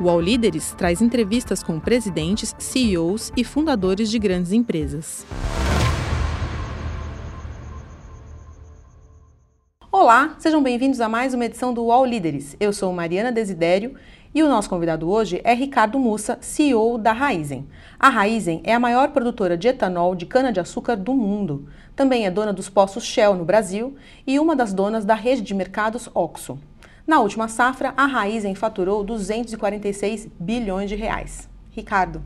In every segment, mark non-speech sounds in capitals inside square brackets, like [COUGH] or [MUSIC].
O All Líderes traz entrevistas com presidentes, CEOs e fundadores de grandes empresas. Olá, sejam bem-vindos a mais uma edição do All Líderes. Eu sou Mariana Desidério e o nosso convidado hoje é Ricardo Mussa, CEO da Raizen. A Raizen é a maior produtora de etanol de cana-de-açúcar do mundo. Também é dona dos poços Shell no Brasil e uma das donas da rede de mercados Oxo. Na última safra, a Raizen faturou 246 bilhões de reais. Ricardo,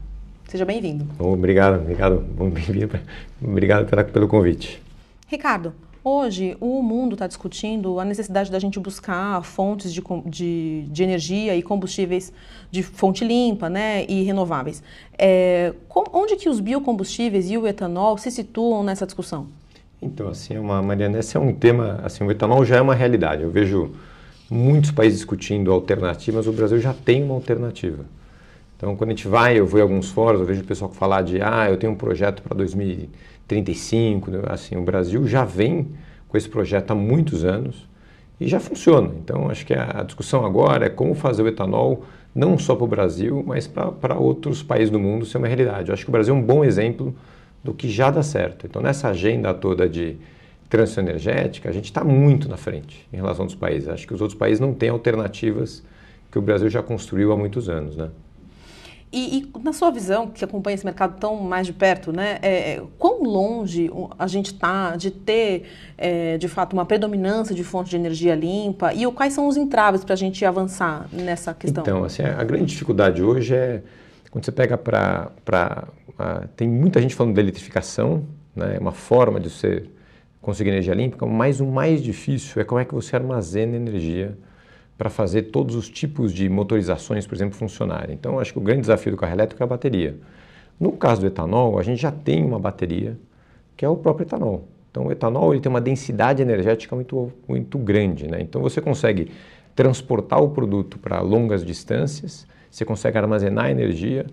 seja bem-vindo. Obrigado, obrigado. Obrigado pelo convite. Ricardo, Hoje, o mundo está discutindo a necessidade da gente buscar fontes de, de, de, energia e combustíveis de fonte limpa né, e renováveis. É, com, onde que os biocombustíveis e o etanol se situam nessa discussão? Então, assim, uma, Mariana, esse é um tema, assim, o etanol já é uma realidade. Eu vejo muitos países discutindo alternativas, o Brasil já tem uma alternativa. Então, quando a gente vai, eu vou em alguns fóruns, eu vejo o pessoal falar de, ah, eu tenho um projeto para 2035, né? assim, o Brasil já vem com esse projeto há muitos anos e já funciona. Então, acho que a discussão agora é como fazer o etanol não só para o Brasil, mas para outros países do mundo ser uma realidade. Eu acho que o Brasil é um bom exemplo do que já dá certo. Então, nessa agenda toda de transição energética, a gente está muito na frente em relação aos países. Acho que os outros países não têm alternativas que o Brasil já construiu há muitos anos, né? E, e, na sua visão, que acompanha esse mercado tão mais de perto, né, é, é quão longe a gente está de ter, é, de fato, uma predominância de fonte de energia limpa e quais são os entraves para a gente avançar nessa questão? Então, assim, a grande dificuldade hoje é quando você pega para... Tem muita gente falando da eletrificação, né, uma forma de você conseguir energia limpa, mas o mais difícil é como é que você armazena energia para fazer todos os tipos de motorizações, por exemplo, funcionarem. Então, acho que o grande desafio do carro elétrico é a bateria. No caso do etanol, a gente já tem uma bateria, que é o próprio etanol. Então, o etanol ele tem uma densidade energética muito, muito grande. Né? Então, você consegue transportar o produto para longas distâncias, você consegue armazenar energia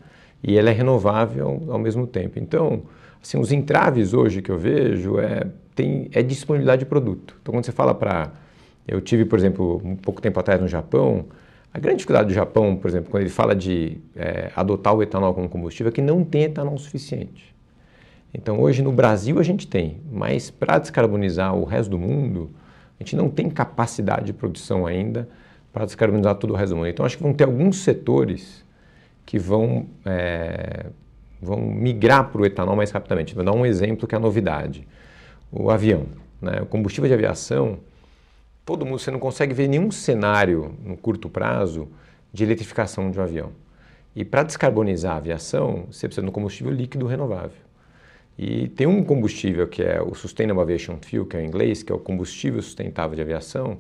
e ela é renovável ao mesmo tempo. Então, assim, os entraves hoje que eu vejo é, tem, é disponibilidade de produto. Então, quando você fala para eu tive, por exemplo, um pouco tempo atrás no Japão, a grande dificuldade do Japão, por exemplo, quando ele fala de é, adotar o etanol como combustível, é que não tem etanol suficiente. Então, hoje no Brasil a gente tem, mas para descarbonizar o resto do mundo, a gente não tem capacidade de produção ainda para descarbonizar todo o resto do mundo. Então, acho que vão ter alguns setores que vão, é, vão migrar para o etanol mais rapidamente. Vou dar um exemplo que é a novidade. O avião. Né? O combustível de aviação, todo mundo, você não consegue ver nenhum cenário no curto prazo de eletrificação de um avião. E para descarbonizar a aviação, você precisa de um combustível líquido renovável. E tem um combustível que é o Sustainable Aviation Fuel, que é em inglês, que é o combustível sustentável de aviação,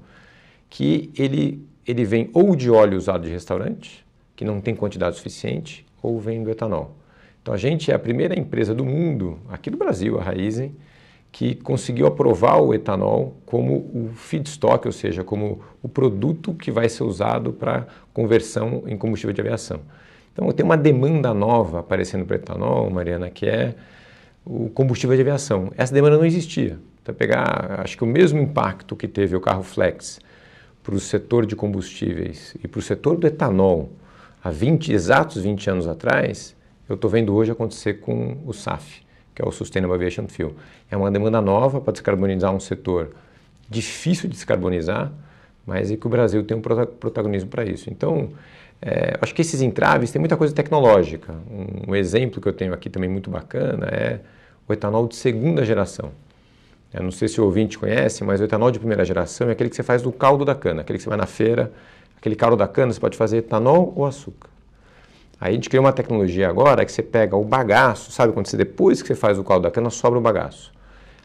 que ele, ele vem ou de óleo usado de restaurante, que não tem quantidade suficiente, ou vem do etanol. Então a gente é a primeira empresa do mundo, aqui do Brasil, a Raizen, que conseguiu aprovar o etanol como o feedstock, ou seja, como o produto que vai ser usado para conversão em combustível de aviação. Então tem uma demanda nova aparecendo para o etanol, Mariana, que é o combustível de aviação. Essa demanda não existia. Então pegar, acho que o mesmo impacto que teve o carro flex para o setor de combustíveis e para o setor do etanol há 20, exatos 20 anos atrás, eu estou vendo hoje acontecer com o SAF que é o Sustainable Aviation Fuel. É uma demanda nova para descarbonizar um setor difícil de descarbonizar, mas é que o Brasil tem um protagonismo para isso. Então, é, acho que esses entraves têm muita coisa tecnológica. Um, um, exemplo que eu tenho aqui também muito bacana é o etanol de segunda geração. Eu não sei se o ouvinte conhece, mas o etanol de primeira geração é aquele que você faz do caldo da cana, aquele que você vai na feira, aquele caldo da cana, você pode fazer etanol ou açúcar. Aí a gente criou uma tecnologia agora que você pega o bagaço, sabe quando você depois que você faz o caldo da cana sobra o bagaço.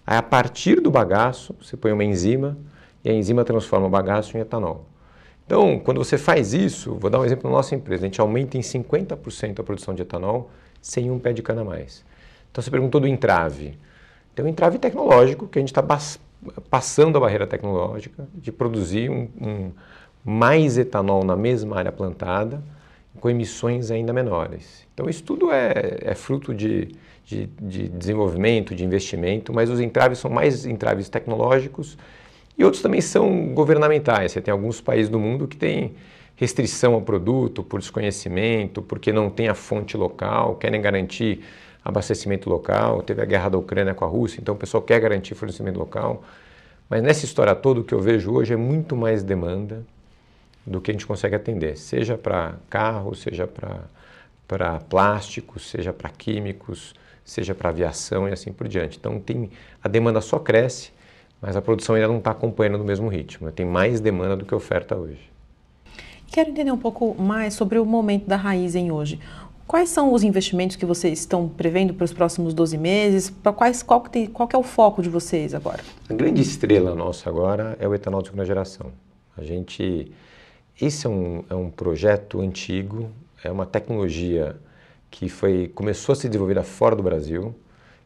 Aí a partir do bagaço você põe uma enzima e a enzima transforma o bagaço em etanol. Então, quando você faz isso, vou dar um exemplo na nossa empresa, a gente aumenta em 50% a produção de etanol sem um pé de cana a mais. Então você perguntou do entrave. Tem um entrave tecnológico que a gente está passando a barreira tecnológica de produzir um, um mais etanol na mesma área plantada com emissões ainda menores. Então, isso tudo é, é fruto de, de, de, desenvolvimento, de investimento, mas os entraves são mais entraves tecnológicos e outros também são governamentais. Você tem alguns países do mundo que têm restrição ao produto, por desconhecimento, porque não tem a fonte local, querem garantir abastecimento local. Teve a guerra da Ucrânia com a Rússia, então o pessoal quer garantir fornecimento local. Mas nessa história toda, o que eu vejo hoje é muito mais demanda do que a gente consegue atender, seja para carro, seja para plástico, seja para químicos, seja para aviação e assim por diante. Então tem a demanda só cresce, mas a produção ainda não está acompanhando no mesmo ritmo. Tem mais demanda do que oferta hoje. Quero entender um pouco mais sobre o momento da Raizen hoje. Quais são os investimentos que vocês estão prevendo para os próximos 12 meses? Para quais, qual, que tem, qual que é o foco de vocês agora? A grande estrela nossa agora é o etanol de segunda geração. A gente, esse é um, é um projeto antigo, é uma tecnologia que foi, começou a ser desenvolvida fora do Brasil,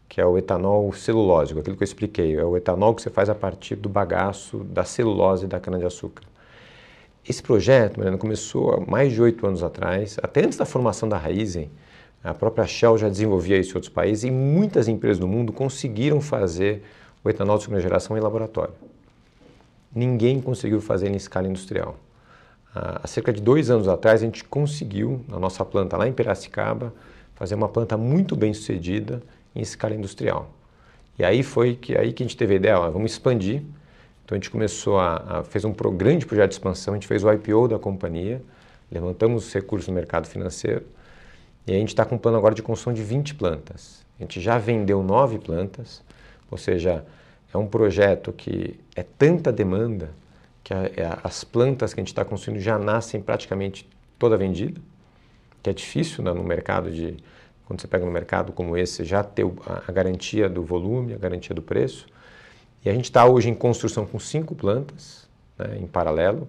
que é o etanol celulósico, aquilo que eu expliquei. É o etanol que você faz a partir do bagaço da celulose da cana-de-açúcar. Esse projeto, Mariana, começou há mais de oito anos atrás, até antes da formação da Raizen. A própria Shell já desenvolvia isso em outros países e muitas empresas do mundo conseguiram fazer o etanol de segunda geração em laboratório. Ninguém conseguiu fazer em escala industrial. Há cerca de dois anos atrás, a gente conseguiu, na nossa planta lá em Piracicaba, fazer uma planta muito bem sucedida em escala industrial. E aí foi que aí que a gente teve a ideia, ó, vamos expandir então a gente começou a, a fez um pro, grande projeto de expansão, a gente fez o IPO da companhia, levantamos os recursos no mercado financeiro e a gente está com um plano agora de construção de 20 plantas. A gente já vendeu nove plantas, ou seja, é um projeto que é tanta demanda que a, é, as plantas que a gente está construindo já nascem praticamente toda vendida, que é difícil né, no mercado de quando você pega no mercado como esse já ter a, a garantia do volume, a garantia do preço. E a gente está hoje em construção com cinco plantas né, em paralelo.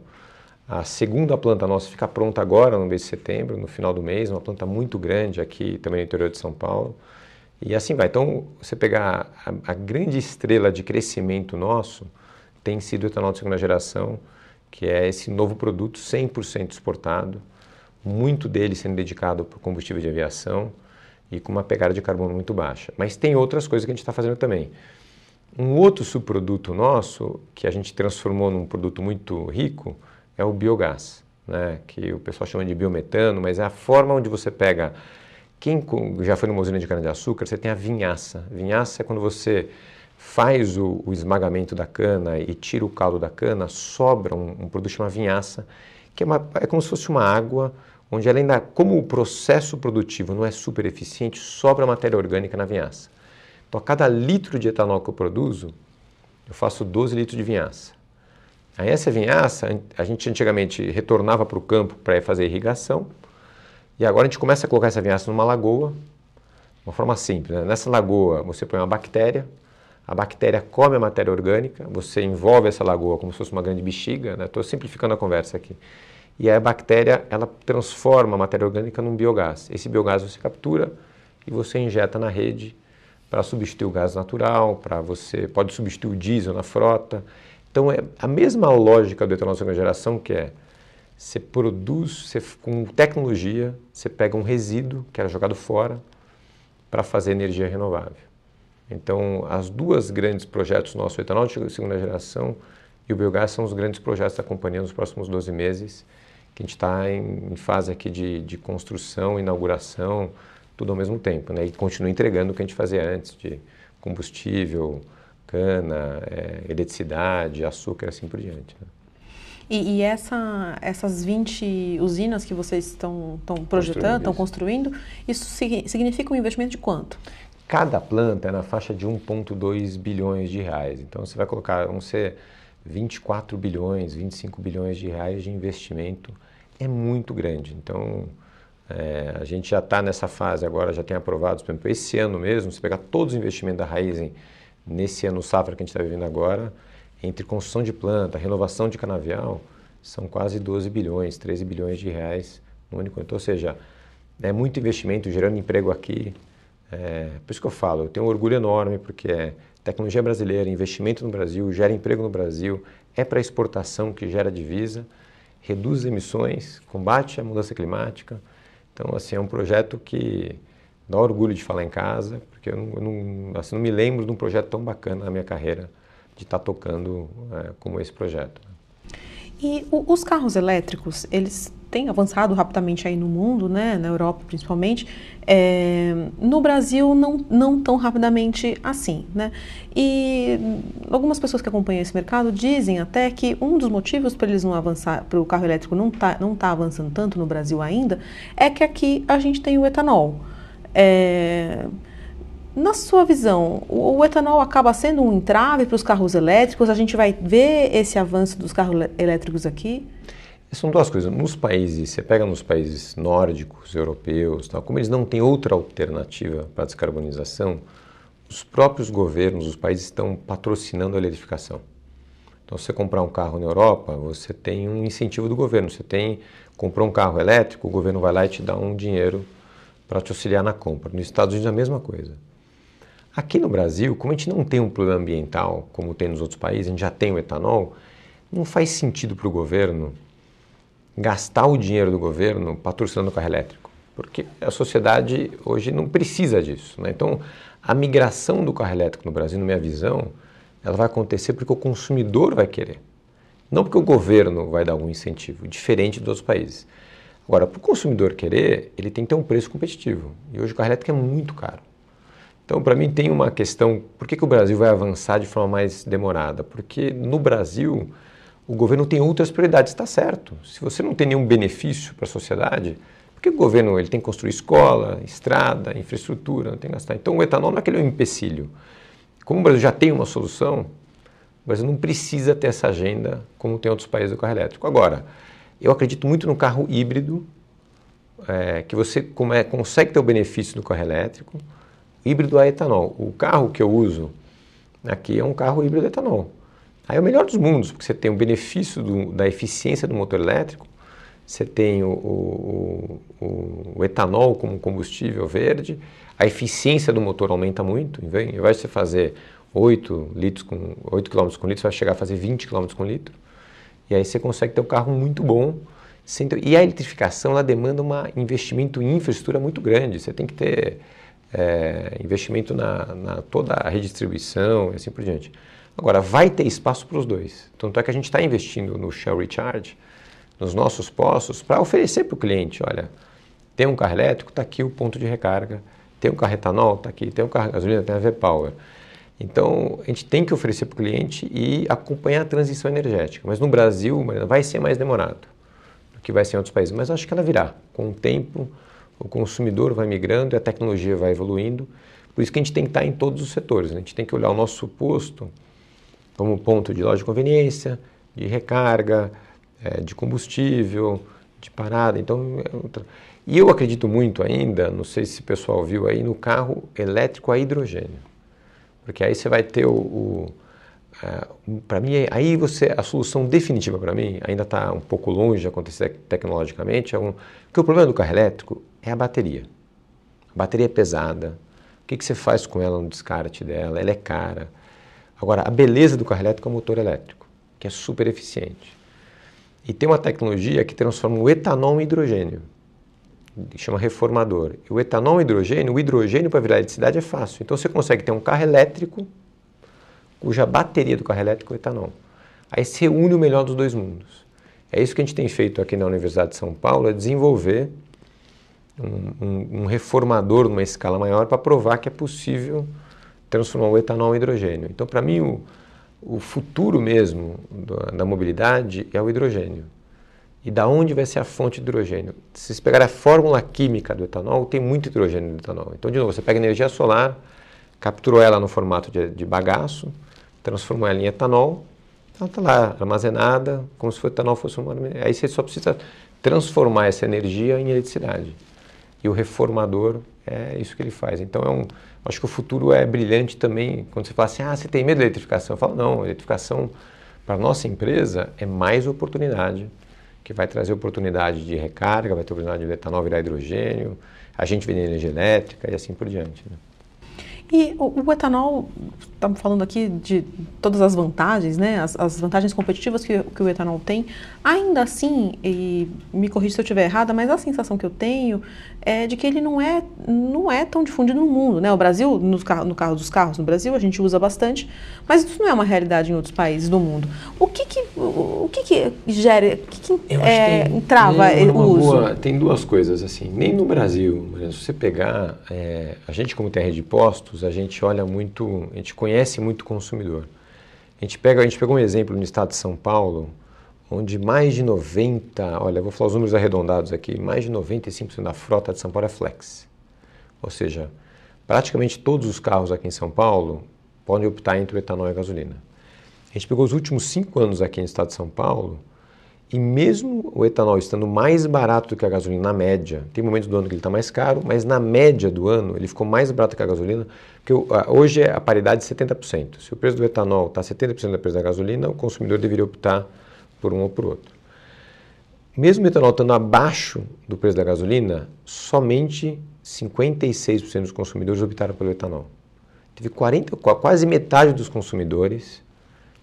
A segunda planta nossa fica pronta agora, no mês de setembro, no final do mês, uma planta muito grande aqui também no interior de São Paulo. E assim vai. Então, você pegar a, a grande estrela de crescimento nosso tem sido o etanol de segunda geração, que é esse novo produto 100% exportado, muito dele sendo dedicado para combustível de aviação e com uma pegada de carbono muito baixa. Mas tem outras coisas que a gente está fazendo também. Um outro subproduto nosso, que a gente transformou num produto muito rico, é o biogás, né? que o pessoal chama de biometano, mas é a forma onde você pega. Quem já foi numa usina de cana-de-açúcar, você tem a vinhaça. Vinhaça é quando você faz o, o, esmagamento da cana e tira o caldo da cana, sobra um, um produto chamado vinhaça, que é, uma, é como se fosse uma água onde além da, como o processo produtivo não é super eficiente, sobra matéria orgânica na vinhaça. Então, a cada litro de etanol que eu produzo, eu faço 12 litros de vinhaça. Aí essa vinhaça, a gente antigamente retornava para o campo para fazer irrigação, e agora a gente começa a colocar essa vinhaça numa lagoa, de uma forma simples. Né? Nessa lagoa você põe uma bactéria, a bactéria come a matéria orgânica, você envolve essa lagoa como se fosse uma grande bexiga, estou né? simplificando a conversa aqui. E a bactéria, ela transforma a matéria orgânica num biogás. Esse biogás você captura e você injeta na rede para substituir o gás natural, para você pode substituir o diesel na frota. Então é a mesma lógica do etanol de segunda geração que é você produz você, com tecnologia, você pega um resíduo que era jogado fora para fazer energia renovável. Então, as duas grandes projetos nossos, o etanol de segunda geração e o biogás, são os grandes projetos da companhia nos próximos 12 meses, que a gente está em, em, fase aqui de, de construção, inauguração, tudo ao mesmo tempo, né? E continua entregando o que a gente fazia antes de combustível, cana, é, eletricidade, açúcar, assim por diante. Né? E, e, essa, essas 20 usinas que vocês estão, estão projetando, estão construindo, isso significa um investimento de quanto? Cada planta é na faixa de 1,2 bilhões de reais. Então você vai colocar, vão ser 24 bilhões, 25 bilhões de reais de investimento. É muito grande. Então, é, a gente já está nessa fase agora, já tem aprovados, por exemplo, esse ano mesmo, se pegar todos os investimentos da Raizen nesse ano safra que a gente está vivendo agora, entre construção de planta, renovação de canavial, são quase 12 bilhões, 13 bilhões de reais no único ano. Então, ou seja, é muito investimento gerando emprego aqui. É, por isso que eu falo, eu tenho um orgulho enorme, porque é tecnologia brasileira, investimento no Brasil, gera emprego no Brasil, é para exportação que gera divisa, reduz emissões, combate a mudança climática. Então, assim, é um projeto que dá orgulho de falar em casa, porque eu não, eu não, assim, não me lembro de um projeto tão bacana na minha carreira de estar tá tocando é, como esse projeto. E o, os carros elétricos, eles têm avançado rapidamente aí no mundo, né, na Europa principalmente. É, no Brasil, não, não tão rapidamente assim, né? E algumas pessoas que acompanham esse mercado dizem até que um dos motivos para eles não avançar, para o carro elétrico não tá, não tá avançando tanto no Brasil ainda, é que aqui a gente tem o etanol. É, na sua visão, o, o, etanol acaba sendo um entrave para os carros elétricos? A gente vai ver esse avanço dos carros elétricos aqui? São duas coisas. Nos países, você pega nos países nórdicos, europeus, tal, como eles não têm outra alternativa para a descarbonização, os próprios governos, os países estão patrocinando a eletrificação. Então, se você comprar um carro na Europa, você tem um incentivo do governo. Você tem, comprou um carro elétrico, o governo vai lá e te dá um dinheiro para te auxiliar na compra. Nos Estados Unidos a mesma coisa. Aqui no Brasil, como a gente não tem um problema ambiental como tem nos outros países, a gente já tem o etanol, não faz sentido para o governo gastar o dinheiro do governo patrocinando o carro elétrico, porque a sociedade hoje não precisa disso. Né? Então, a migração do carro elétrico no Brasil, na minha visão, ela vai acontecer porque o consumidor vai querer, não porque o governo vai dar algum incentivo, diferente dos outros países. Agora, para o consumidor querer, ele tem que ter um preço competitivo. E hoje o carro elétrico é muito caro. Então, para mim, tem uma questão: por que, que o Brasil vai avançar de forma mais demorada? Porque no Brasil o governo tem outras prioridades, está certo. Se você não tem nenhum benefício para a sociedade, por que o governo ele tem que construir escola, estrada, infraestrutura, não tem que gastar? Então o etanol não é aquele um empecilho. Como o Brasil já tem uma solução, o Brasil não precisa ter essa agenda como tem outros países do carro elétrico. Agora, eu acredito muito no carro híbrido, é, que você é, consegue ter o benefício do carro elétrico, híbrido a etanol. O carro que eu uso aqui é um carro híbrido a etanol. Aí é o melhor dos mundos, porque você tem o benefício do, da eficiência do motor elétrico, você tem o, o, o, o, etanol como combustível verde, a eficiência do motor aumenta muito, em vez de você fazer 8, litros com, 8 km com litro, você vai chegar a fazer 20 km com litro, e aí você consegue ter um carro muito bom. E a eletrificação ela demanda um investimento em infraestrutura muito grande, você tem que ter é, investimento na, na toda a redistribuição e assim por diante. Agora, vai ter espaço para os dois. Tanto é que a gente está investindo no Shell Recharge, nos nossos postos, para oferecer para o cliente, olha, tem um carro elétrico, está aqui o ponto de recarga, tem um carro etanol, está aqui, tem um carro gasolina, tem a V-Power. Então, a gente tem que oferecer para o cliente e acompanhar a transição energética. Mas no Brasil, Mariana, vai ser mais demorado do que vai ser em outros países. Mas acho que ela virá. Com o tempo, o consumidor vai migrando e a tecnologia vai evoluindo. Por isso que a gente tem que estar em todos os setores. Né? A gente tem que olhar o nosso posto como ponto de loja de conveniência, de recarga, é, de combustível, de parada. Então, é e eu acredito muito ainda, não sei se o pessoal viu aí, no carro elétrico a hidrogênio. Porque aí você vai ter o. o é, para mim, aí você a solução definitiva para mim ainda está um pouco longe de acontecer tecnologicamente. É um, porque o problema do carro elétrico é a bateria. A bateria é pesada. O que, que você faz com ela no descarte dela? Ela é cara. Agora, a beleza do carro elétrico é o motor elétrico, que é super eficiente. E tem uma tecnologia que transforma o etanol em hidrogênio, que chama reformador. E o etanol em hidrogênio, o hidrogênio para virar eletricidade é fácil. Então você consegue ter um carro elétrico cuja bateria do carro elétrico é o etanol. Aí se reúne o melhor dos dois mundos. É isso que a gente tem feito aqui na Universidade de São Paulo, é desenvolver um, um, um reformador numa escala maior para provar que é possível transformar o etanol em hidrogênio. Então, para mim, o, o futuro mesmo da, da, mobilidade é o hidrogênio. E da onde vai ser a fonte de hidrogênio? Se vocês pegarem a fórmula química do etanol, tem muito hidrogênio no etanol. Então, de novo, você pega energia solar, capturou ela no formato de, de bagaço, transformou ela em etanol, ela está lá armazenada, como se o etanol fosse uma... Aí você só precisa transformar essa energia em eletricidade. E o reformador é isso que ele faz. Então, é um Acho que o futuro é brilhante também quando você fala assim, ah, você tem medo da eletrificação. Eu falo, não, a eletrificação para a nossa empresa é mais oportunidade, que vai trazer oportunidade de recarga, vai ter oportunidade de etanol virar hidrogênio, a gente vender energia elétrica e assim por diante. Né? E o, o etanol, estamos falando aqui de todas as vantagens, né, as, as vantagens competitivas que, que, o etanol tem, ainda assim, e me corrija se eu estiver errada, mas a sensação que eu tenho é de que ele não é, não é tão difundido no mundo. Né? O Brasil, no carro, no carro dos carros no Brasil, a gente usa bastante, mas isso não é uma realidade em outros países do mundo. O que, que, o, que, que gera, o que, que é, tem, trava tem o uso? Boa, tem duas coisas assim. Nem no Brasil, se você pegar, é, a gente como tem rede de postos, a gente olha muito, a gente conhece muito o consumidor. A gente pega, a gente pegou um exemplo no estado de São Paulo, onde mais de 90, olha, vou falar os números arredondados aqui, mais de 95% da frota de São Paulo é flex. Ou seja, praticamente todos os carros aqui em São Paulo podem optar entre o etanol e a gasolina. A gente pegou os últimos cinco anos aqui no estado de São Paulo e mesmo o etanol estando mais barato do que a gasolina na média, tem momentos do ano que ele está mais caro, mas na média do ano ele ficou mais barato que a gasolina, porque hoje é a paridade de 70%. Se o preço do etanol está 70% do preço da gasolina, o consumidor deveria optar por um ou por outro. Mesmo o etanol estando abaixo do preço da gasolina, somente 56% dos consumidores optaram pelo etanol. Teve 40, quase metade dos consumidores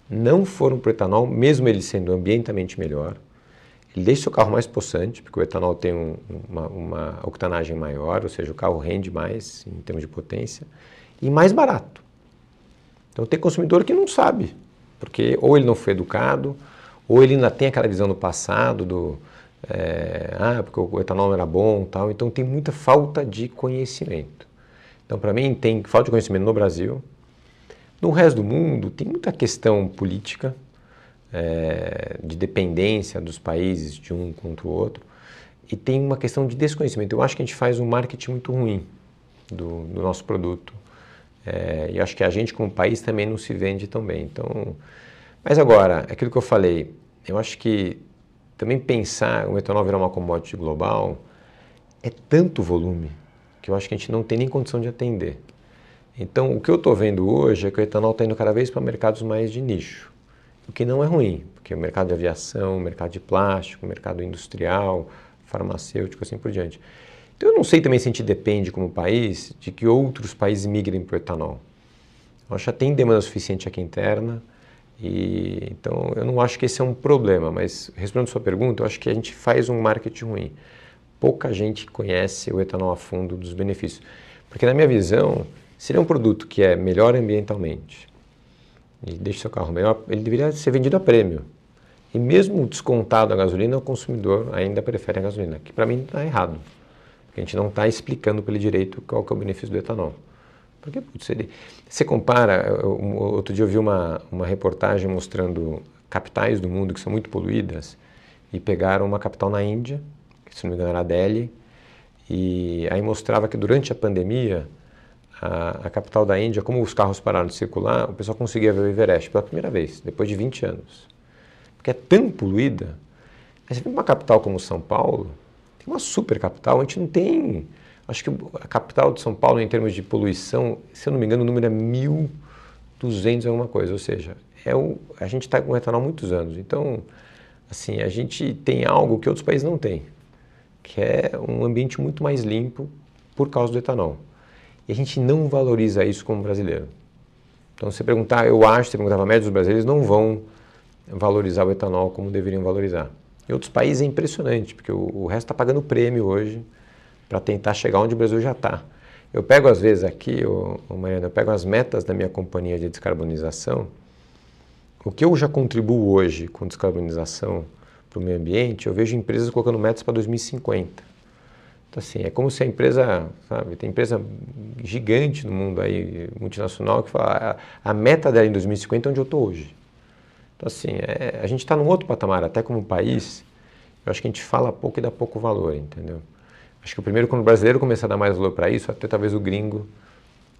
não foram para o etanol, mesmo ele sendo ambientalmente melhor. Ele deixa o seu carro mais possante, porque o etanol tem um, uma, uma octanagem maior, ou seja, o carro rende mais em termos de potência, e mais barato. Então tem consumidor que não sabe, porque ou ele não foi educado, ou ele ainda tem aquela visão do passado, do é, ah, porque o etanol era bom tal. Então tem muita falta de conhecimento. Então, para mim, tem falta de conhecimento no Brasil, no resto do mundo, tem muita questão política, é, de dependência dos países de um contra o outro, e tem uma questão de desconhecimento. Eu acho que a gente faz um marketing muito ruim do, do nosso produto, é, e acho que a gente, como país, também não se vende tão bem. Então, mas agora, aquilo que eu falei, eu acho que também pensar o etanol virar uma commodity global é tanto volume que eu acho que a gente não tem nem condição de atender. Então, o que eu estou vendo hoje é que o etanol está indo cada vez para mercados mais de nicho, o que não é ruim, porque o mercado de aviação, o mercado de plástico, o mercado industrial, farmacêutico, assim por diante. Então, eu não sei também se a gente depende, como país, de que outros países migrem para o etanol. Eu acho que tem demanda suficiente aqui interna, e, então eu não acho que esse é um problema, mas respondendo a sua pergunta, eu acho que a gente faz um marketing ruim. Pouca gente conhece o etanol a fundo dos benefícios. Porque, na minha visão, se ele é um produto que é melhor ambientalmente e deixa seu carro melhor, ele deveria ser vendido a prêmio. E mesmo descontado a gasolina, o consumidor ainda prefere a gasolina, que para mim está errado. Porque a gente não está explicando ele direito qual que é o benefício do etanol. Porque, putz, ele, você compara, eu, outro dia eu vi uma, uma reportagem mostrando capitais do mundo que são muito poluídas e pegaram uma capital na Índia, que se não me engano era Delhi, e aí mostrava que durante a pandemia a, a, capital da Índia, como os carros pararam de circular, o pessoal conseguia ver o Everest pela primeira vez, depois de 20 anos. Porque é tão poluída. Aí você uma capital como São Paulo, tem uma super capital, a gente não tem. Acho que a capital de São Paulo, em termos de poluição, se eu não me engano, o número é 1.200 alguma coisa. Ou seja, é o, a gente está com etanol há muitos anos. Então, assim, a gente tem algo que outros países não têm, que é um ambiente muito mais limpo por causa do etanol. E a gente não valoriza isso como brasileiro. Então, se perguntar, eu acho, se perguntar a média dos brasileiros, não vão valorizar o etanol como deveriam valorizar. Em outros países é impressionante, porque o, o resto está pagando prêmio hoje para tentar chegar onde o Brasil já está. Eu pego às vezes aqui, ô, ô Mariana, eu pego as metas da minha companhia de descarbonização, o que eu já contribuo hoje com descarbonização para o meio ambiente, eu vejo empresas colocando metas para 2050. Então, assim, é como se a empresa, sabe, tem empresa gigante no mundo aí, multinacional, que fala, a, a meta dela em 2050 é onde eu estou hoje. Então, assim, é, a gente está num outro patamar, até como país, eu acho que a gente fala pouco e dá pouco valor, entendeu? Acho que o primeiro, quando o brasileiro começar a dar mais valor para isso, até talvez o gringo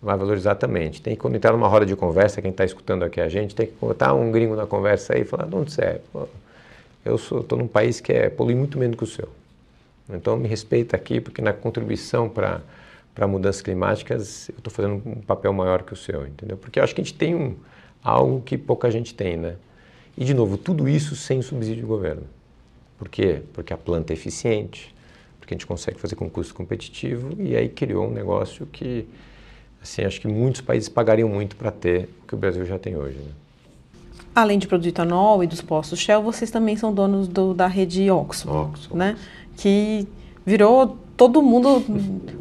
vai valorizar também. Tem que, quando entrar numa roda de conversa, quem está escutando aqui a gente, tem que botar um gringo na conversa aí e falar, de onde você é? Pô, eu estou num país que é, polui muito menos que o seu. Então me respeita aqui, porque na contribuição para para mudanças climáticas eu estou fazendo um papel maior que o seu, entendeu? Porque eu acho que a gente tem um, algo que pouca gente tem, né? E de novo, tudo isso sem subsídio do governo. Por quê? Porque a planta é eficiente, porque a gente consegue fazer com custo competitivo e aí criou um negócio que, assim, acho que muitos países pagariam muito para ter o que o Brasil já tem hoje. Né? Além de produzir etanol e dos postos Shell, vocês também são donos do, da rede Oxo né? Oxo que virou todo mundo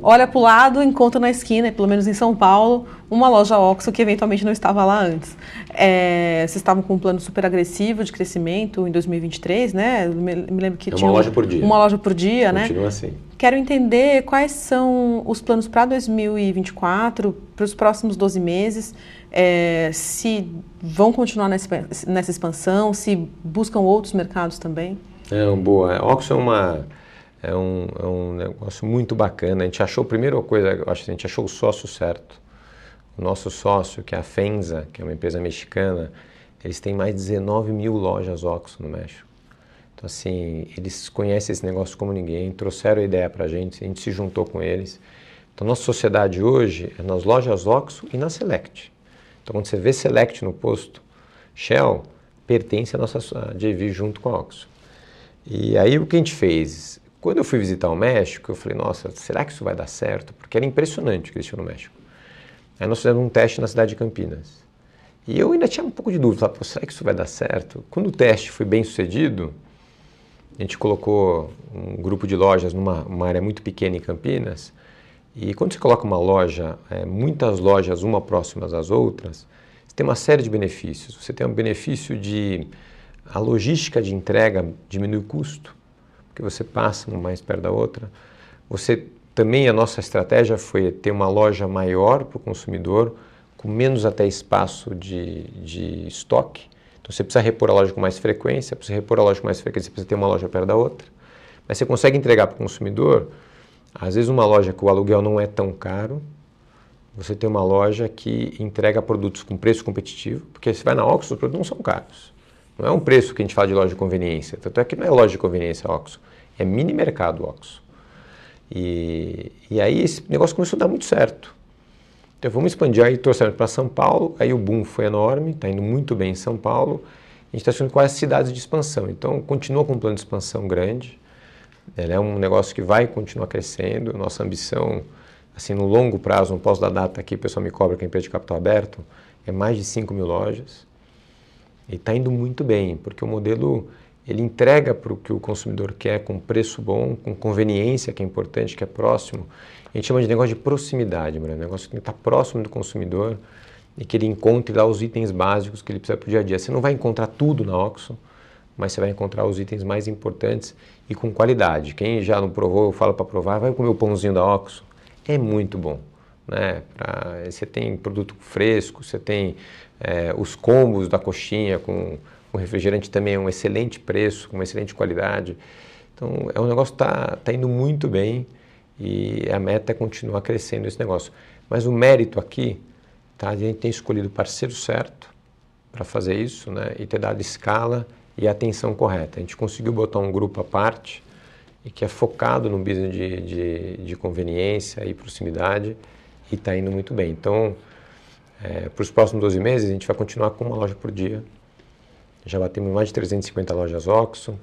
olha para o lado, encontra na esquina, pelo menos em São Paulo, uma loja Oxo que eventualmente não estava lá antes. É, vocês estavam com um plano super agressivo de crescimento em 2023, né? Me, me lembro que é tinha uma loja por dia. Uma loja por dia, Continua né? Continua assim. Quero entender quais são os planos para 2024, para os próximos 12 meses, é, se vão continuar nessa, nessa expansão, se buscam outros mercados também. É, boa. A Oxo é uma é um, é um negócio muito bacana. A gente achou, primeira coisa, acho que a gente achou o sócio certo. O nosso sócio, que é a Fenza, que é uma empresa mexicana, eles têm mais de 19 mil lojas Oxo no México. Então, assim, eles conhecem esse negócio como ninguém, trouxeram a ideia para a gente, a gente se juntou com eles. Então, nossa sociedade hoje é nas lojas Oxo e na Select. Então, quando você vê Select no posto, Shell pertence à nossa JV junto com a Oxo. E aí, o que a gente fez? Quando eu fui visitar o México, eu falei, nossa, será que isso vai dar certo? Porque era impressionante o que eles tinham no México. Aí nós fizemos um teste na cidade de Campinas. E eu ainda tinha um pouco de dúvida, será que isso vai dar certo? Quando o teste foi bem sucedido, a gente colocou um grupo de lojas numa área muito pequena em Campinas, e quando você coloca uma loja, é, muitas lojas, uma próximas às outras, você tem uma série de benefícios. Você tem um benefício de a logística de entrega diminui o custo porque você passa uma mais perto da outra. Você também a nossa estratégia foi ter uma loja maior para o consumidor, com menos até espaço de, de estoque. Então você precisa repor a loja com mais frequência, precisa repor a loja com mais frequência, você precisa ter uma loja perto da outra. Mas você consegue entregar para o consumidor, às vezes uma loja que o aluguel não é tão caro, você tem uma loja que entrega produtos com preço competitivo, porque você vai na Oxford, os produtos não são caros. Não é um preço que a gente fala de loja de conveniência. Tanto é que não é loja de conveniência Oxo. É mini mercado Oxo. E, e aí esse negócio começou a dar muito certo. Então vamos expandir aí, trouxemos para São Paulo, aí o boom foi enorme, está indo muito bem em São Paulo. A gente está achando quais cidades de expansão. Então continua com um plano de expansão grande. É um negócio que vai continuar crescendo. Nossa ambição, assim, no longo prazo, não posso dar data aqui, o pessoal me cobra que é empresa de capital aberto, é mais de 5 mil lojas. E está indo muito bem, porque o modelo ele entrega para o que o consumidor quer com preço bom, com conveniência, que é importante, que é próximo. A gente chama de negócio de proximidade, um negócio que está próximo do consumidor e que ele encontre lá os itens básicos que ele precisa para o dia a dia. Você não vai encontrar tudo na Oxo, mas você vai encontrar os itens mais importantes e com qualidade. Quem já não provou, eu falo para provar, vai comer o pãozinho da Oxo. É muito bom. Né? Pra, você tem produto fresco, você tem é, os combos da coxinha com, com refrigerante também é um excelente preço, com uma excelente qualidade. Então, é um negócio que está tá indo muito bem e a meta é continuar crescendo esse negócio. Mas o mérito aqui, tá? a gente tem escolhido o parceiro certo para fazer isso né? e ter dado escala e atenção correta. A gente conseguiu botar um grupo à parte e que é focado no business de, de, de conveniência e proximidade e está indo muito bem. Então, é, para os próximos 12 meses, a gente vai continuar com uma loja por dia. Já batemos mais de 350 lojas OXO.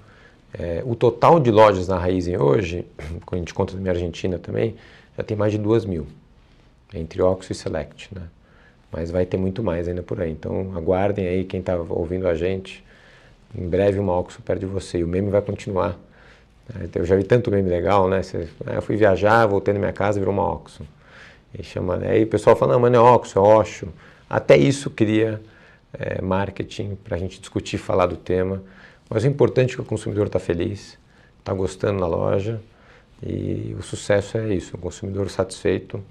É, o total de lojas na Raizen hoje, [COUGHS] quando a gente conta da minha Argentina também, já tem mais de 2 mil, entre OXO e Select. Né? Mas vai ter muito mais ainda por aí. Então aguardem aí quem está ouvindo a gente. Em breve uma OXO perto de você. E o meme vai continuar. Eu já vi tanto meme legal, né? Ah, eu fui viajar, voltei na minha casa, virou uma OXO. E chama, né? aí o pessoal fala, não, mas não é Oxo, é Oxo. Até isso cria é, marketing para a gente discutir, falar do tema. Mas o importante é que o consumidor está feliz, está gostando da loja e o sucesso é isso, o consumidor satisfeito,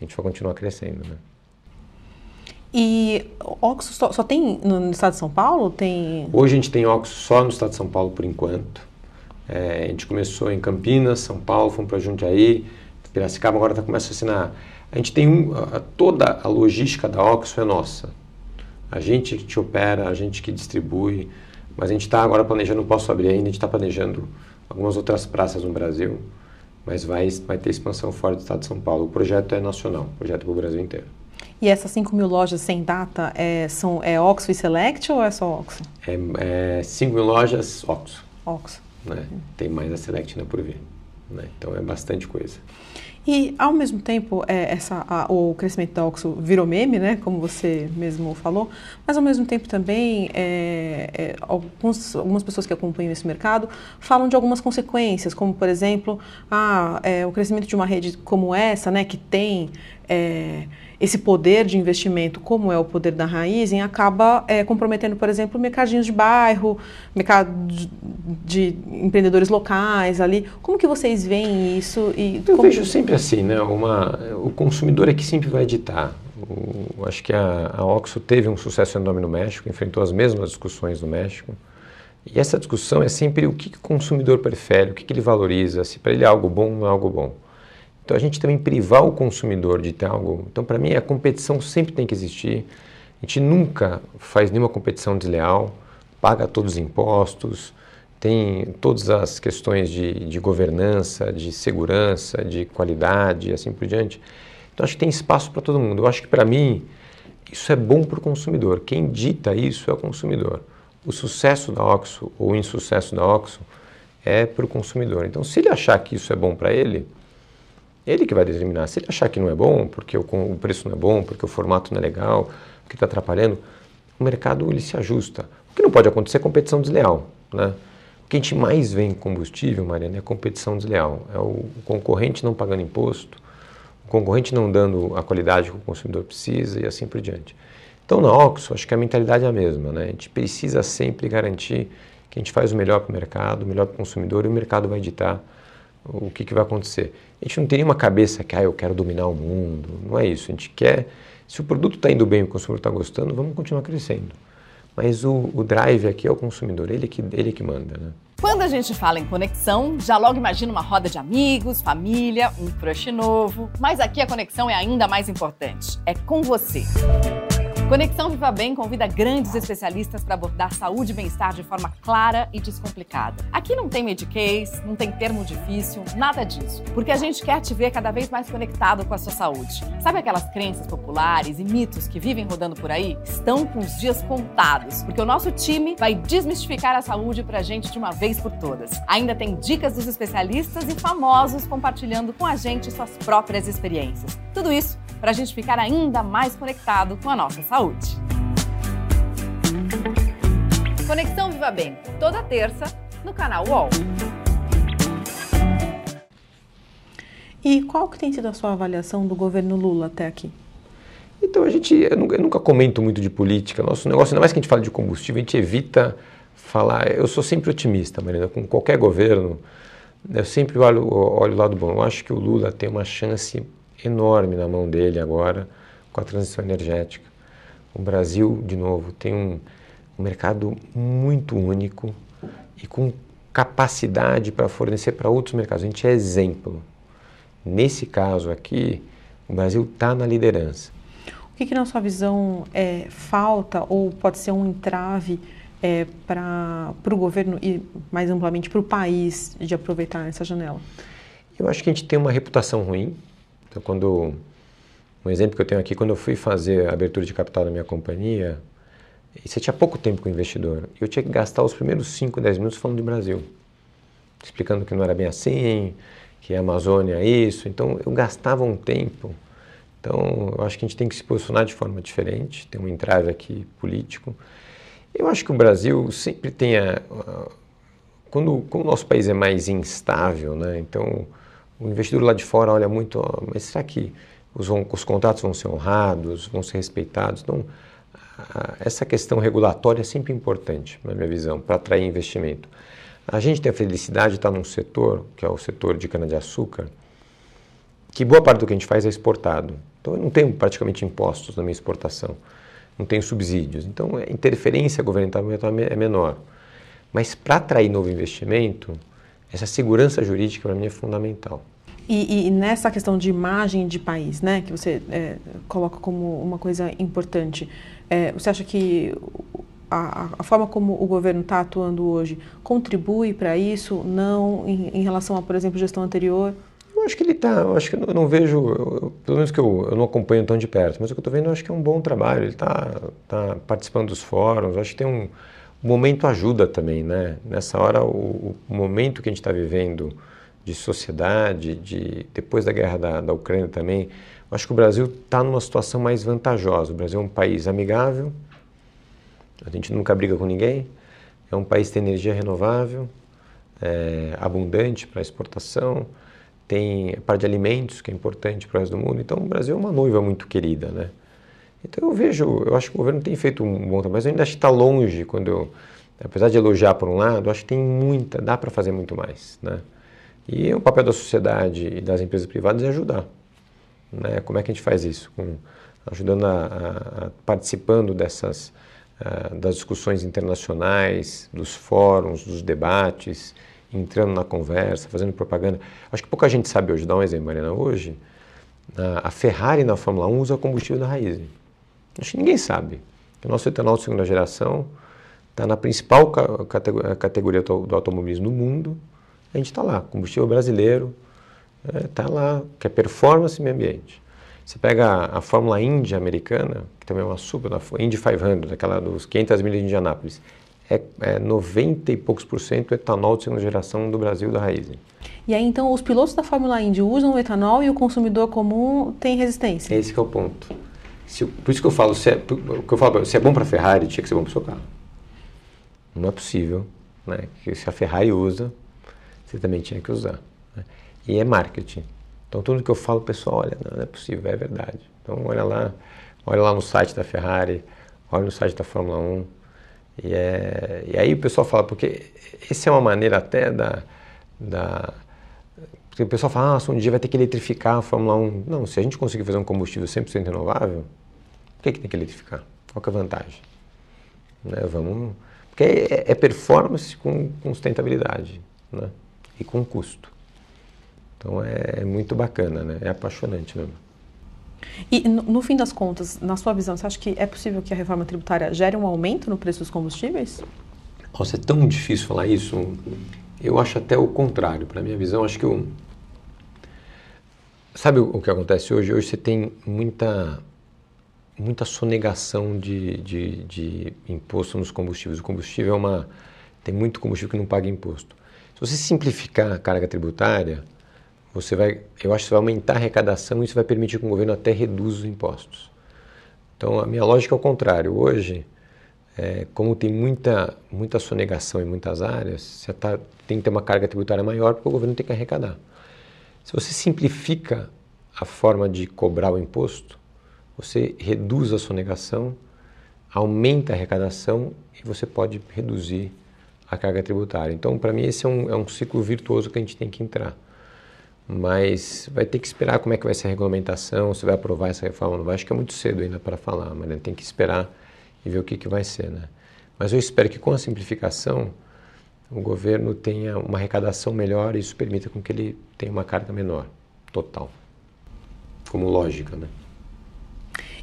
a gente vai continuar crescendo, né? E Oxo só, só, tem no estado de São Paulo? Tem... Hoje a gente tem Oxo só no estado de São Paulo por enquanto. É, a gente começou em Campinas, São Paulo, fomos para Jundiaí, Piracicaba agora está começando a assinar a gente tem um, toda a logística da Oxford é nossa. A gente que te opera, a gente que distribui, mas a gente está agora planejando, não posso abrir ainda, a gente está planejando algumas outras praças no Brasil, mas vai, vai ter expansão fora do estado de São Paulo. O projeto é nacional, o projeto é para o Brasil inteiro. E essas 5 mil lojas sem data é, são, é Oxo e Select ou é só Oxo? É, é 5 mil lojas Oxo. Oxo. Né? Tem mais a Select ainda por vir. Né? Então é bastante coisa. E, ao mesmo tempo, é, essa, a, o crescimento da OXO virou meme, né, como você mesmo falou, mas, ao mesmo tempo, também, é, é, alguns, algumas pessoas que acompanham esse mercado falam de algumas consequências, como, por exemplo, ah, é, o crescimento de uma rede como essa, né, que tem é, esse poder de investimento, como é o poder da Raizen, acaba é, comprometendo, por exemplo, mercadinhos de bairro, mercado de, de, empreendedores locais ali. Como que vocês veem isso? E Eu vejo que... sempre assim, né? Uma, o consumidor é que sempre vai editar. O, acho que a, a Oxo teve um sucesso enorme no México, enfrentou as mesmas discussões no México. E essa discussão é sempre o que, que o consumidor prefere, o que, que ele valoriza, se para ele é algo bom ou não é algo bom. Então a gente também privar o consumidor de ter algo. Então, para mim, a competição sempre tem que existir. A gente nunca faz nenhuma competição desleal, paga todos os impostos, tem todas as questões de, de governança, de segurança, de qualidade e assim por diante. Então acho que tem espaço para todo mundo. Eu acho que para mim isso é bom para o consumidor. Quem dita isso é o consumidor. O sucesso da Oxo ou o insucesso da Oxo é para o consumidor. Então se ele achar que isso é bom para ele, ele que vai determinar. Se ele achar que não é bom, porque o, o preço não é bom, porque o formato não é legal, porque está atrapalhando, o mercado ele se ajusta. O que não pode acontecer é competição desleal. Né? O que a gente mais vê em combustível, Mariana, é competição desleal. É o concorrente não pagando imposto, o concorrente não dando a qualidade que o consumidor precisa e assim por diante. Então, na Oxo, acho que a mentalidade é a mesma. Né? A gente precisa sempre garantir que a gente faz o melhor para o mercado, o melhor para o consumidor e o mercado vai editar o que, que vai acontecer. A gente não tem nenhuma cabeça que, ah, eu quero dominar o mundo. Não é isso. A gente quer, se o produto está indo bem o consumidor está gostando, vamos continuar crescendo. Mas o, o, drive aqui é o consumidor, ele que, ele que manda, né? Quando a gente fala em conexão, já logo imagina uma roda de amigos, família, um crush novo. Mas aqui a conexão é ainda mais importante. É com você. Conexão Viva Bem convida grandes especialistas para abordar saúde e bem-estar de forma clara e descomplicada. Aqui não tem mediquês, não tem termo difícil, nada disso. Porque a gente quer te ver cada vez mais conectado com a sua saúde. Sabe aquelas crenças populares e mitos que vivem rodando por aí? Estão com os dias contados, porque o nosso time vai desmistificar a saúde para a gente de uma vez por todas. Ainda tem dicas dos especialistas e famosos compartilhando com a gente suas próprias experiências. Tudo isso para a gente ficar ainda mais conectado com a nossa saúde. Conexão Viva Bem, toda terça, no canal UOL. E qual que tem sido a sua avaliação do governo Lula até aqui? Então, a gente, eu nunca, eu nunca comento muito de política. Nosso negócio, ainda mais que a gente fala de combustível, a gente evita falar. Eu sou sempre otimista, Marina, com qualquer governo. Eu sempre olho, olho o lado bom. Eu acho que o Lula tem uma chance enorme na mão dele agora com a transição energética. O Brasil, de novo, tem um, um mercado muito único e com capacidade para fornecer para outros mercados. A gente é exemplo. Nesse caso aqui, o Brasil está na liderança. O que, que, na sua visão, é, falta ou pode ser um entrave é, para o governo e, mais amplamente, para o país de aproveitar essa janela? Eu acho que a gente tem uma reputação ruim então, quando um exemplo que eu tenho aqui, quando eu fui fazer a abertura de capital da minha companhia, você tinha pouco tempo com o investidor. Eu tinha que gastar os primeiros 5, 10 minutos falando de Brasil, explicando que não era bem assim, que a Amazônia é isso. Então, eu gastava um tempo. Então, eu acho que a gente tem que se posicionar de forma diferente, tem um entrave aqui político. Eu acho que o Brasil sempre tem a, quando, quando o nosso país é mais instável, né? Então, o investidor lá de fora olha muito, mas será que os, os contratos vão ser honrados, vão ser respeitados? Então, essa questão regulatória é sempre importante, na minha visão, para atrair investimento. A gente tem a felicidade de estar num setor, que é o setor de cana-de-açúcar, que boa parte do que a gente faz é exportado. Então, eu não tenho praticamente impostos na minha exportação, não tenho subsídios. Então, a interferência governamental é menor. Mas para atrair novo investimento, essa segurança jurídica para mim é fundamental. E, e, nessa questão de imagem de país, né, que você é, coloca como uma coisa importante, é, você acha que a, a, forma como o governo está atuando hoje contribui para isso, não em, em, relação a, por exemplo, gestão anterior? Eu acho que ele está, eu acho que eu não, vejo, eu, pelo menos que eu, eu, não acompanho tão de perto, mas o que eu estou vendo eu acho que é um bom trabalho, ele está tá participando dos fóruns, acho que tem um, o momento ajuda também, né? Nessa hora, o, o momento que a gente está vivendo de sociedade, de depois da guerra da, da Ucrânia também, acho que o Brasil está numa situação mais vantajosa. O Brasil é um país amigável, a gente nunca briga com ninguém, é um país que tem energia renovável, é, abundante para exportação, tem parte de alimentos que é importante para o resto do mundo. Então o Brasil é uma noiva muito querida, né? Então eu vejo, eu acho que o governo tem feito um bom trabalho, mas eu ainda acho que está longe quando eu, apesar de elogiar por um lado, acho que tem muita, dá para fazer muito mais, né? E o papel da sociedade e das empresas privadas é ajudar. Né? Como é que a gente faz isso? Com, ajudando a, a, a participando dessas uh, das discussões internacionais, dos fóruns, dos debates, entrando na conversa, fazendo propaganda. Acho que pouca gente sabe hoje, dá um exemplo, Mariana, hoje a Ferrari na Fórmula 1 usa combustível da raiz. Acho que ninguém sabe. O nosso etanol de segunda geração está na principal categoria do automobilismo do mundo. A gente está lá, combustível brasileiro, está é, lá, que é performance e meio ambiente. Você pega a, a Fórmula Indy americana, que também é uma super, a Indy 500, aquela dos 500 milhas de Indianápolis, é, é 90 e poucos por cento etanol de segunda geração do Brasil da raiz. E aí então os pilotos da Fórmula Indy usam o etanol e o consumidor comum tem resistência? Esse é o ponto. Se, por isso que eu falo, se é, que eu falo, se é bom para a Ferrari, tinha que ser bom para o seu carro. Não é possível, né? Que se a Ferrari usa, você também tinha que usar. Né? E é marketing. Então tudo que eu falo, o pessoal, olha, não, não é possível, é verdade. Então olha lá, olha lá no site da Ferrari, olha no site da Fórmula 1. E, é, e aí o pessoal fala, porque essa é uma maneira até da, da porque o pessoal fala, ah, um dia vai ter que eletrificar a Fórmula 1. Não, se a gente conseguir fazer um combustível 100% renovável, por que, que tem que eletrificar? Qual que é a vantagem? Né, vamos, porque é, é performance com, com sustentabilidade né, e com custo. Então é, é muito bacana, né? é apaixonante mesmo. E no, no, fim das contas, na sua visão, você acha que é possível que a reforma tributária gere um aumento no preço dos combustíveis? Nossa, é tão difícil falar isso. Eu acho até o contrário. Para minha visão, acho que o sabe o que acontece hoje? Hoje você tem muita muita sonegação de, de, de imposto nos combustíveis. O combustível é uma tem muito combustível que não paga imposto. Se você simplificar a carga tributária, você vai, eu acho que vai aumentar a arrecadação e isso vai permitir que o governo até reduza os impostos. Então, a minha lógica é o contrário. Hoje, é, como tem muita, muita sonegação em muitas áreas, você tá, tem que ter uma carga tributária maior porque o governo tem que arrecadar. Se você simplifica a forma de cobrar o imposto, você reduz a sonegação, aumenta a arrecadação e você pode reduzir a carga tributária. Então, para mim, esse é um, é um ciclo virtuoso que a gente tem que entrar mas vai ter que esperar como é que vai ser a regulamentação, se vai aprovar essa reforma não vai. Acho que é muito cedo ainda para falar, mas tem que esperar e ver o que, que vai ser. Né? Mas eu espero que com a simplificação o governo tenha uma arrecadação melhor e isso permita com que ele tenha uma carga menor, total, como lógica. Né?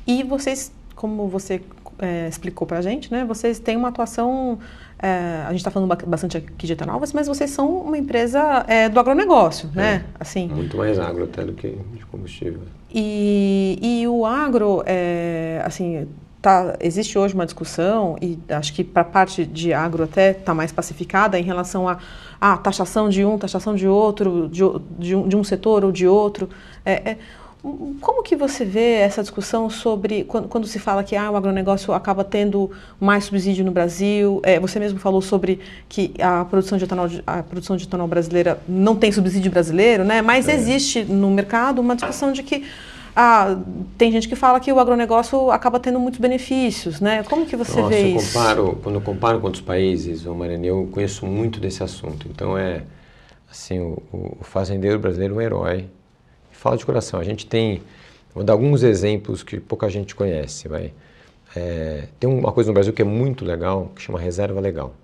E vocês, como você é, explicou para a gente, né, vocês têm uma atuação é, a gente está falando bastante aqui de Etanovas, mas vocês são uma empresa é, do agronegócio, né? é, né? Assim. Muito mais agro até do que de combustível. E, e o agro, é, assim, tá, existe hoje uma discussão, e acho que para a parte de agro até está mais pacificada em relação a, a taxação de um, taxação de outro, de, de, um, de um setor ou de outro. É, é como que você vê essa discussão sobre quando, quando, se fala que ah, o agronegócio acaba tendo mais subsídio no Brasil? É, você mesmo falou sobre que a produção de etanol, a produção de etanol brasileira não tem subsídio brasileiro, né? Mas é. existe no mercado uma discussão de que ah, tem gente que fala que o agronegócio acaba tendo muitos benefícios, né? Como que você Nossa, vê eu isso? Comparo, quando eu comparo com outros países, Mariana, eu conheço muito desse assunto. Então é assim, o, o fazendeiro brasileiro é um herói fala de coração. A gente tem, vou dar alguns exemplos que pouca gente conhece, vai. É, tem uma coisa no Brasil que é muito legal, que chama reserva legal.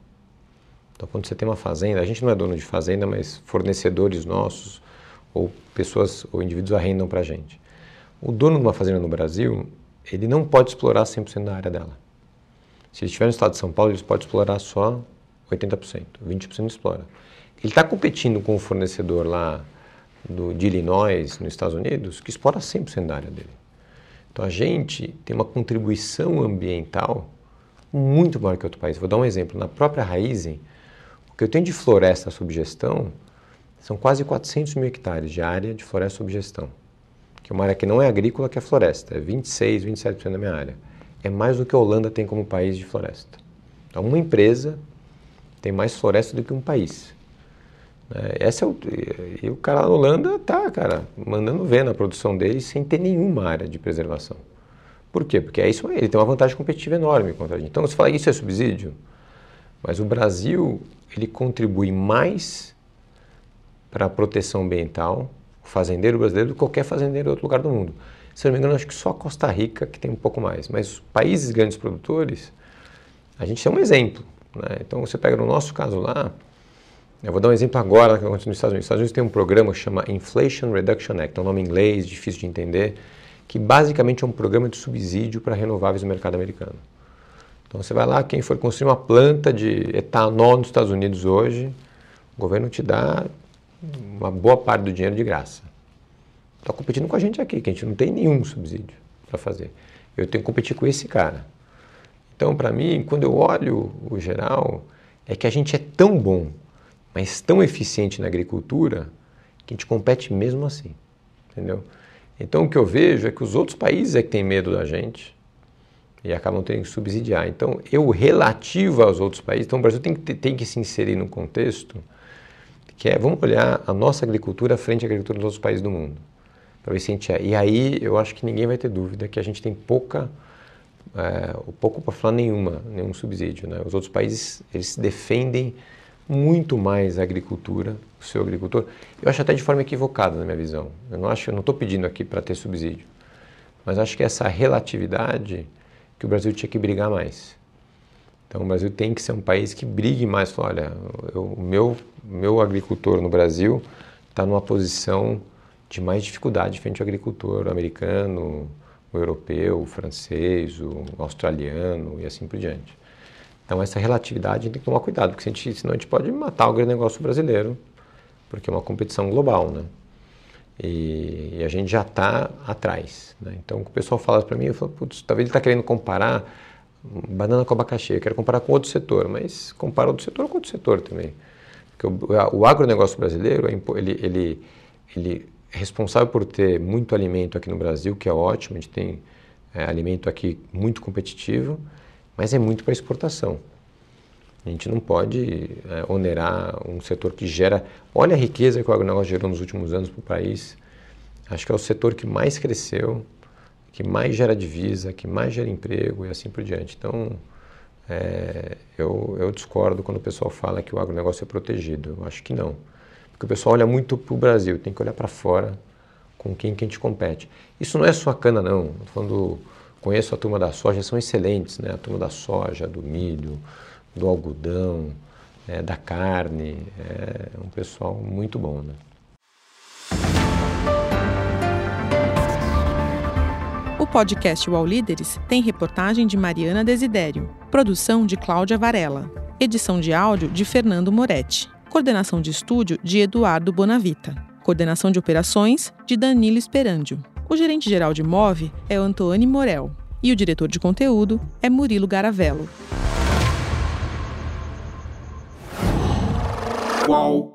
Então, quando você tem uma fazenda, a gente não é dono de fazenda, mas fornecedores nossos ou pessoas ou indivíduos arrendam para a gente. O dono de uma fazenda no Brasil, ele não pode explorar 100% da área dela. Se ele estiver no estado de São Paulo, ele pode explorar só 80%, 20% não explora. Ele está competindo com o fornecedor lá do, de Illinois, nos Estados Unidos, que explora 100% da área dele. Então a gente tem uma contribuição ambiental muito maior que outro país. Vou dar um exemplo. Na própria Raizen, o que eu tenho de floresta sob gestão São quase 400 mil hectares de área de floresta sob gestão, que é uma área que não é agrícola, que é floresta, é 26, 27% da minha área. É mais do que a Holanda tem como país de floresta. Então, uma empresa tem mais floresta do que um país. É, essa é o, e o cara lá na Holanda tá, cara, mandando ver na produção dele sem ter nenhuma área de preservação. Por quê? Porque é isso ele tem uma vantagem competitiva enorme contra a gente. Então, você fala, isso é subsídio? Mas o Brasil, ele contribui mais para a proteção ambiental, o fazendeiro brasileiro, do que qualquer fazendeiro em outro lugar do mundo. Se não me engano, acho que só Costa Rica que tem um pouco mais. Mas países grandes produtores, a gente é um exemplo. Né? Então, você pega no nosso caso lá, eu vou dar um exemplo agora que acontece nos Estados Unidos. Os Estados Unidos tem um programa que chama Inflation Reduction Act, é um nome em inglês, difícil de entender, que basicamente é um programa de subsídio para renováveis no mercado americano. Então você vai lá, quem for construir uma planta de etanol nos Estados Unidos hoje, o governo te dá uma boa parte do dinheiro de graça. Está competindo com a gente aqui, que a gente não tem nenhum subsídio para fazer. Eu tenho que competir com esse cara. Então, para mim, quando eu olho o geral, é que a gente é tão bom mas tão eficiente na agricultura que a gente compete mesmo assim, entendeu? Então o que eu vejo é que os outros países é que têm medo da gente e acabam tendo que subsidiar. Então eu relativo aos outros países, então o Brasil tem que, tem que se inserir num contexto que é, vamos olhar a nossa agricultura frente à agricultura dos outros países do mundo. Para ver se a gente é. E aí eu acho que ninguém vai ter dúvida que a gente tem pouca, é, pouco para falar nenhuma, nenhum subsídio. Né? Os outros países, eles defendem muito mais a agricultura, o seu agricultor. Eu acho até de forma equivocada na minha visão. Eu não acho, eu não estou pedindo aqui para ter subsídio, mas acho que essa relatividade que o Brasil tinha que brigar mais. Então o Brasil tem que ser um país que brigue mais. olha, eu, o meu meu agricultor no Brasil está numa posição de mais dificuldade frente ao agricultor americano, o europeu, o francês, o australiano e assim por diante. Então, essa relatividade tem que tomar cuidado, porque senão a gente pode matar o negócio brasileiro, porque é uma competição global, né? E, e a gente já está atrás. Né? Então, o pessoal fala para mim, eu falo, putz, talvez ele está querendo comparar banana com abacaxi, eu quero comparar com outro setor, mas compara outro setor com outro setor também. Porque o, o agronegócio brasileiro, é ele, ele, ele é responsável por ter muito alimento aqui no Brasil, que é ótimo, a gente tem é, alimento aqui muito competitivo, mas é muito para exportação. A gente não pode é, onerar um setor que gera. Olha a riqueza que o agronegócio gerou nos últimos anos para o país. Acho que é o setor que mais cresceu, que mais gera divisa, que mais gera emprego e assim por diante. Então, é, eu, eu, discordo quando o pessoal fala que o agronegócio é protegido. Eu acho que não. Porque o pessoal olha muito para o Brasil, tem que olhar para fora com quem que a gente compete. Isso não é só cana, não. Falando Conheço a turma da soja, são excelentes, né? A turma da soja, do milho, do algodão, é, da carne, é um pessoal muito bom, né? Podcast UOL Líderes tem reportagem de Mariana Desidério, produção de Cláudia Varela, edição de áudio de Fernando Moretti, coordenação de estúdio de Eduardo Bonavita, coordenação de operações de Danilo Esperandio. O gerente-geral de MOVE é Antônio Morel e o diretor de conteúdo é Murilo Garavello. Qual?